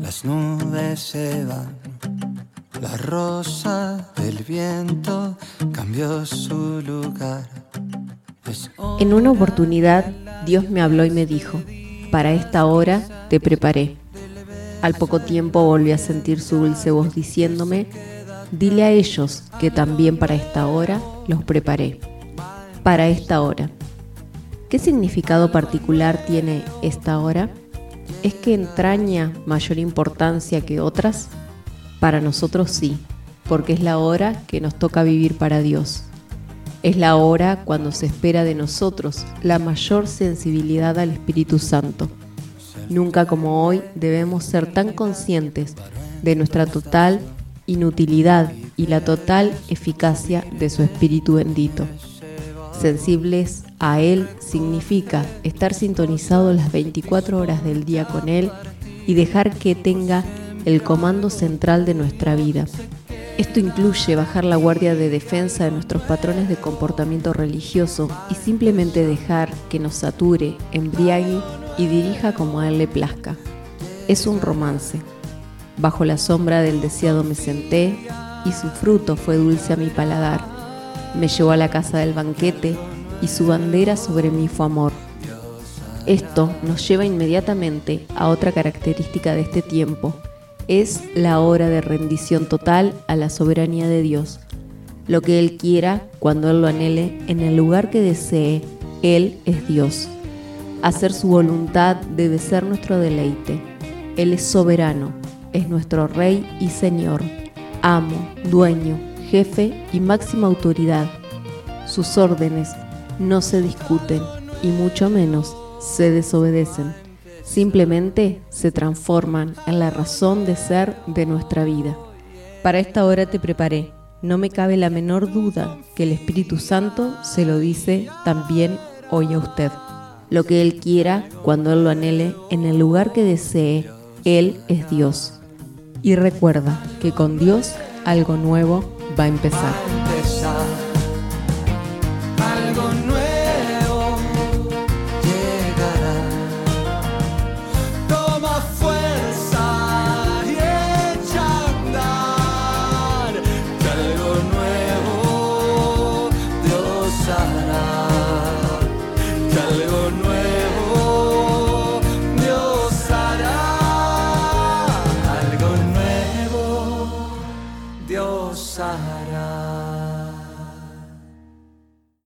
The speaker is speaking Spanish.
Las nubes se la rosa del viento cambió su lugar. En una oportunidad, Dios me habló y me dijo, para esta hora te preparé. Al poco tiempo volví a sentir su dulce voz diciéndome, dile a ellos que también para esta hora los preparé. Para esta hora. ¿Qué significado particular tiene esta hora? ¿Es que entraña mayor importancia que otras? Para nosotros sí, porque es la hora que nos toca vivir para Dios. Es la hora cuando se espera de nosotros la mayor sensibilidad al Espíritu Santo. Nunca como hoy debemos ser tan conscientes de nuestra total inutilidad y la total eficacia de su Espíritu bendito. Sensibles a Él significa estar sintonizado las 24 horas del día con Él y dejar que tenga el comando central de nuestra vida. Esto incluye bajar la guardia de defensa de nuestros patrones de comportamiento religioso y simplemente dejar que nos sature, embriague y dirija como a Él le plazca. Es un romance. Bajo la sombra del deseado me senté y su fruto fue dulce a mi paladar me llevó a la casa del banquete y su bandera sobre mí fue amor. Esto nos lleva inmediatamente a otra característica de este tiempo. Es la hora de rendición total a la soberanía de Dios. Lo que Él quiera, cuando Él lo anhele, en el lugar que desee, Él es Dios. Hacer su voluntad debe ser nuestro deleite. Él es soberano, es nuestro Rey y Señor, amo, dueño, jefe y máxima autoridad. Sus órdenes no se discuten y mucho menos se desobedecen. Simplemente se transforman en la razón de ser de nuestra vida. Para esta hora te preparé. No me cabe la menor duda que el Espíritu Santo se lo dice también hoy a usted. Lo que Él quiera, cuando Él lo anhele, en el lugar que desee, Él es Dios. Y recuerda que con Dios algo nuevo va a empezar. Hará. Algo nuevo Dios hará.